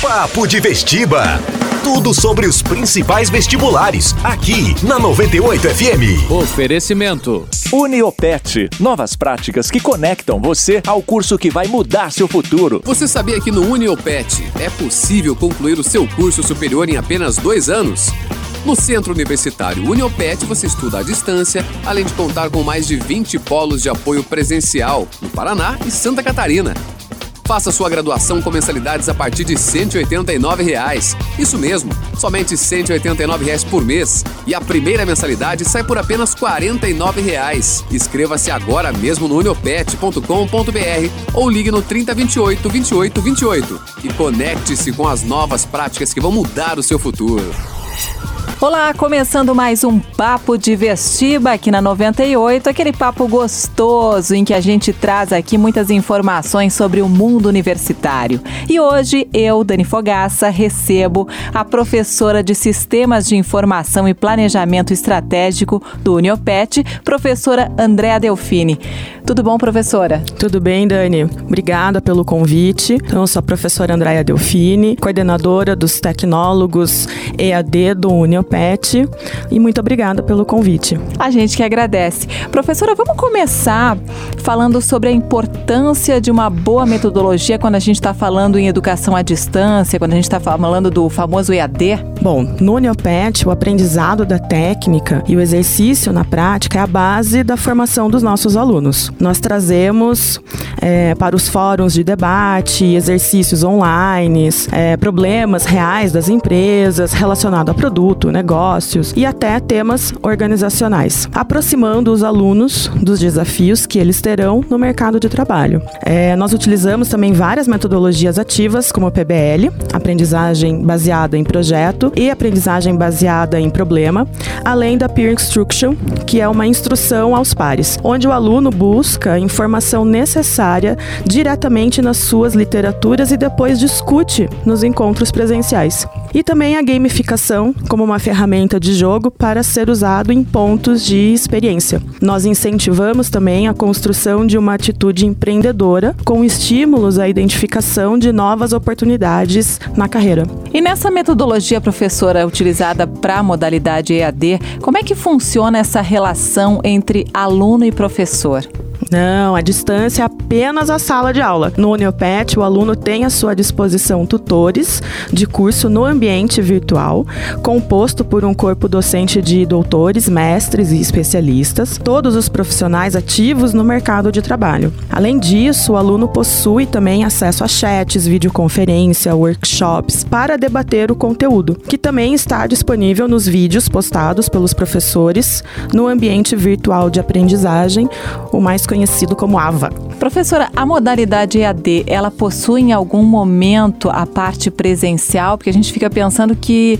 Papo de Vestiba. Tudo sobre os principais vestibulares, aqui na 98 FM. Oferecimento. Uniopet. Novas práticas que conectam você ao curso que vai mudar seu futuro. Você sabia que no Uniopet é possível concluir o seu curso superior em apenas dois anos? No Centro Universitário Uniopet você estuda à distância, além de contar com mais de 20 polos de apoio presencial no Paraná e Santa Catarina. Faça sua graduação com mensalidades a partir de 189 reais. Isso mesmo, somente 189 reais por mês. E a primeira mensalidade sai por apenas 49 reais. Inscreva-se agora mesmo no uniopet.com.br ou ligue no 3028 28 28 e conecte-se com as novas práticas que vão mudar o seu futuro. Olá, começando mais um Papo de Vestiba aqui na 98, aquele papo gostoso em que a gente traz aqui muitas informações sobre o mundo universitário. E hoje eu, Dani Fogaça, recebo a professora de Sistemas de Informação e Planejamento Estratégico do Uniopet, professora Andréa Delfini. Tudo bom, professora? Tudo bem, Dani. Obrigada pelo convite. Então, eu sou a professora Andréa Delfini, coordenadora dos tecnólogos EAD do Uniopet e muito obrigada pelo convite. A gente que agradece. Professora, vamos começar falando sobre a importância de uma boa metodologia quando a gente está falando em educação à distância, quando a gente está falando do famoso EAD? Bom, no Uniopet, o aprendizado da técnica e o exercício na prática é a base da formação dos nossos alunos. Nós trazemos é, para os fóruns de debate, exercícios online, é, problemas reais das empresas relacionados a produto, negócios e até temas organizacionais, aproximando os alunos dos desafios que eles terão no mercado de trabalho. É, nós utilizamos também várias metodologias ativas, como PBL, aprendizagem baseada em projeto e aprendizagem baseada em problema, além da Peer Instruction, que é uma instrução aos pares, onde o aluno busca busca informação necessária diretamente nas suas literaturas e depois discute nos encontros presenciais. E também a gamificação como uma ferramenta de jogo para ser usado em pontos de experiência. Nós incentivamos também a construção de uma atitude empreendedora com estímulos à identificação de novas oportunidades na carreira. E nessa metodologia, professora, utilizada para a modalidade EAD, como é que funciona essa relação entre aluno e professor? Não, a distância é apenas a sala de aula. No Uniopet, o aluno tem à sua disposição tutores de curso no ambiente virtual, composto por um corpo docente de doutores, mestres e especialistas, todos os profissionais ativos no mercado de trabalho. Além disso, o aluno possui também acesso a chats, videoconferência, workshops para debater o conteúdo, que também está disponível nos vídeos postados pelos professores no ambiente virtual de aprendizagem, o mais conhecido como AVA. Professora, a modalidade EAD, ela possui em algum momento a parte presencial? Porque a gente fica pensando que,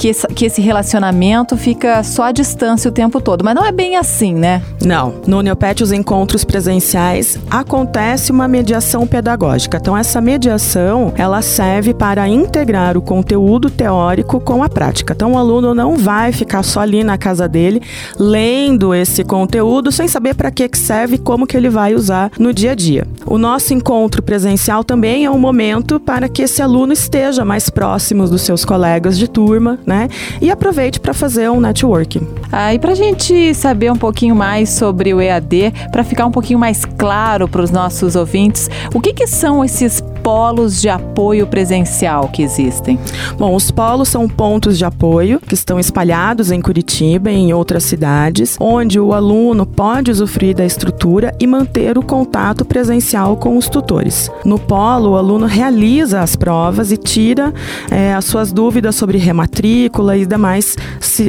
que, esse, que esse relacionamento fica só à distância o tempo todo, mas não é bem assim, né? Não. No Uniopet, os encontros presenciais acontece uma mediação pedagógica. Então, essa mediação, ela serve para integrar o conteúdo teórico com a prática. Então, o aluno não vai ficar só ali na casa dele, lendo esse conteúdo, sem saber para que serve como que ele vai usar no dia a dia. O nosso encontro presencial também é um momento para que esse aluno esteja mais próximo dos seus colegas de turma, né? E aproveite para fazer um networking. Ah, e para a gente saber um pouquinho mais sobre o EAD, para ficar um pouquinho mais claro para os nossos ouvintes, o que, que são esses polos de apoio presencial que existem? Bom, os polos são pontos de apoio que estão espalhados em Curitiba e em outras cidades, onde o aluno pode usufruir da estrutura e manter o contato presencial com os tutores. No polo, o aluno realiza as provas e tira é, as suas dúvidas sobre rematrícula e demais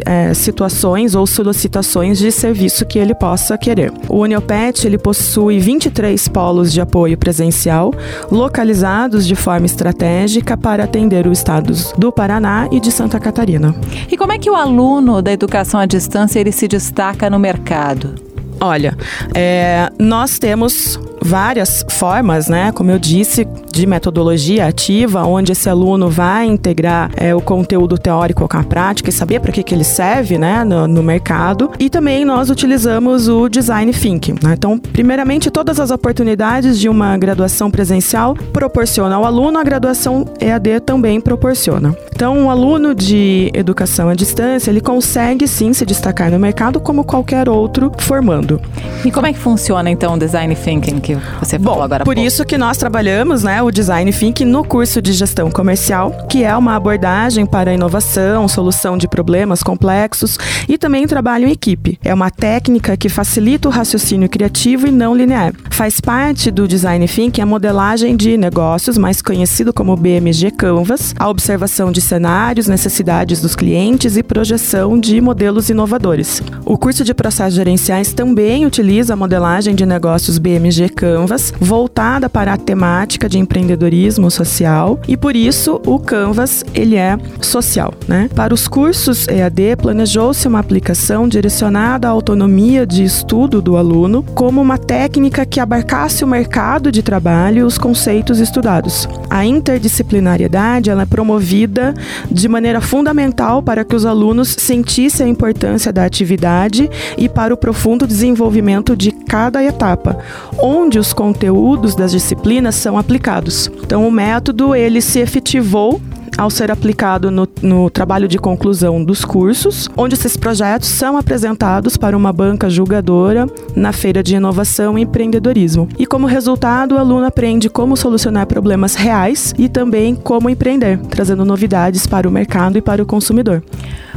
é, situações ou solicitações de serviço que ele possa querer. O Uniopet ele possui 23 polos de apoio presencial localizados organizados de forma estratégica para atender os estados do Paraná e de Santa Catarina. E como é que o aluno da educação à distância ele se destaca no mercado? Olha, é, nós temos várias formas, né? Como eu disse, de metodologia ativa, onde esse aluno vai integrar é, o conteúdo teórico com a prática e saber para que, que ele serve, né, no, no, mercado. E também nós utilizamos o design thinking. Né? Então, primeiramente, todas as oportunidades de uma graduação presencial proporcionam ao aluno, a graduação EAD também proporciona. Então, um aluno de educação à distância, ele consegue sim se destacar no mercado como qualquer outro formando. E como é que funciona então o design thinking que você falou Bom, agora? Por isso que nós trabalhamos, né, o design thinking no curso de gestão comercial, que é uma abordagem para inovação, solução de problemas complexos e também trabalho em equipe. É uma técnica que facilita o raciocínio criativo e não linear. Faz parte do design thinking a modelagem de negócios, mais conhecido como BMG Canvas, a observação de cenários, necessidades dos clientes e projeção de modelos inovadores. O curso de processos gerenciais também utiliza a modelagem de negócios BMG Canvas, voltada para a temática de empreendedorismo social, e por isso o Canvas ele é social, né? Para os cursos EAD, planejou-se uma aplicação direcionada à autonomia de estudo do aluno como uma técnica que abarcasse o mercado de trabalho e os conceitos estudados. A interdisciplinariedade ela é promovida de maneira fundamental para que os alunos sentissem a importância da atividade e para o profundo desenvolvimento de cada etapa, onde os conteúdos das disciplinas são aplicados. Então, o método ele se efetivou ao ser aplicado no, no, trabalho de conclusão dos cursos, onde esses projetos são apresentados para uma banca julgadora na Feira de Inovação e Empreendedorismo. E como resultado, o aluno aprende como solucionar problemas reais e também como empreender, trazendo novidades para o mercado e para o consumidor.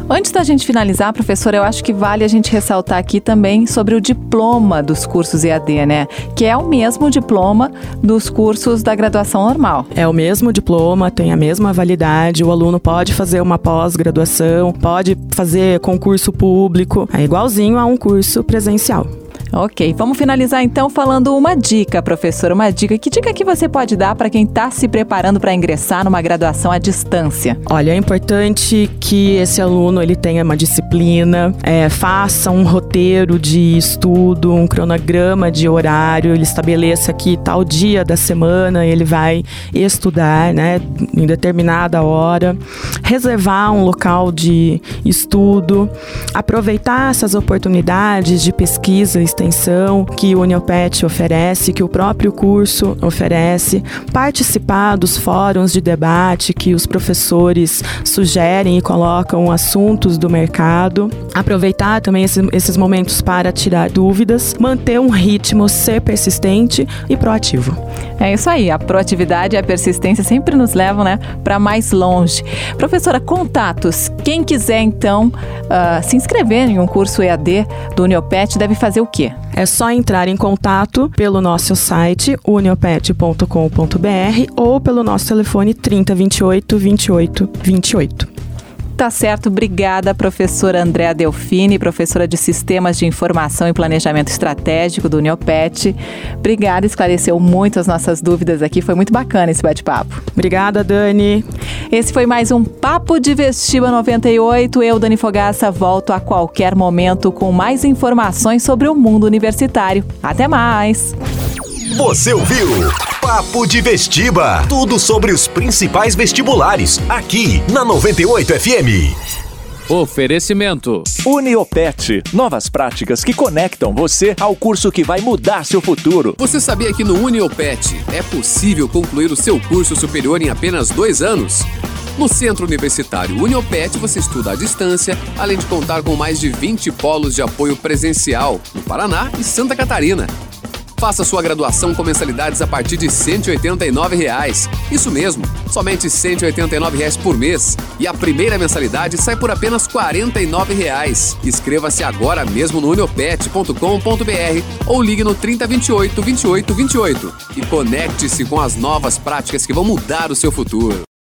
Antes da gente finalizar, professora, eu acho que vale a gente ressaltar aqui também sobre o diploma dos cursos EAD, né? Que é o mesmo diploma dos cursos da graduação normal. É o mesmo diploma, tem a mesma validade. O aluno pode fazer uma pós-graduação, pode fazer concurso público, é igualzinho a um curso presencial. Ok, vamos finalizar então falando uma dica, professor, uma dica. Que dica que você pode dar para quem está se preparando para ingressar numa graduação à distância? Olha, é importante que esse aluno ele tenha uma disciplina, é, faça um roteiro de estudo, um cronograma de horário, ele estabeleça que tal dia da semana ele vai estudar, né, em determinada hora, reservar um local de estudo, aproveitar essas oportunidades de pesquisa e extensão que o Uniopet oferece, que o próprio curso oferece, participar dos fóruns de debate que os professores sugerem e colocam assuntos do mercado, aproveitar também esses, esses momentos para tirar dúvidas, manter um ritmo, ser persistente e proativo. É isso aí, a proatividade e a persistência sempre nos levam né, para mais longe. Professora, contatos. Quem quiser então uh, se inscrever em um curso EAD do Uniopet deve fazer o quê? É só entrar em contato pelo nosso site uniopet.com.br ou pelo nosso telefone 3028 28 28. Tá certo, obrigada, professora Andréa Delfini, professora de Sistemas de Informação e Planejamento Estratégico do Uniopet. Obrigada, esclareceu muito as nossas dúvidas aqui, foi muito bacana esse bate-papo. Obrigada, Dani. Esse foi mais um Papo de Vestiba 98. Eu, Dani Fogaça, volto a qualquer momento com mais informações sobre o mundo universitário. Até mais! Você ouviu? Papo de Vestiba. Tudo sobre os principais vestibulares. Aqui na 98 FM. Oferecimento Uniopet. Novas práticas que conectam você ao curso que vai mudar seu futuro. Você sabia que no Uniopet é possível concluir o seu curso superior em apenas dois anos? No Centro Universitário Uniopet você estuda à distância, além de contar com mais de 20 polos de apoio presencial no Paraná e Santa Catarina. Faça sua graduação com mensalidades a partir de 189 reais. Isso mesmo, somente 189 reais por mês. E a primeira mensalidade sai por apenas 49 reais. Inscreva-se agora mesmo no uniopet.com.br ou ligue no 3028 2828 e conecte-se com as novas práticas que vão mudar o seu futuro.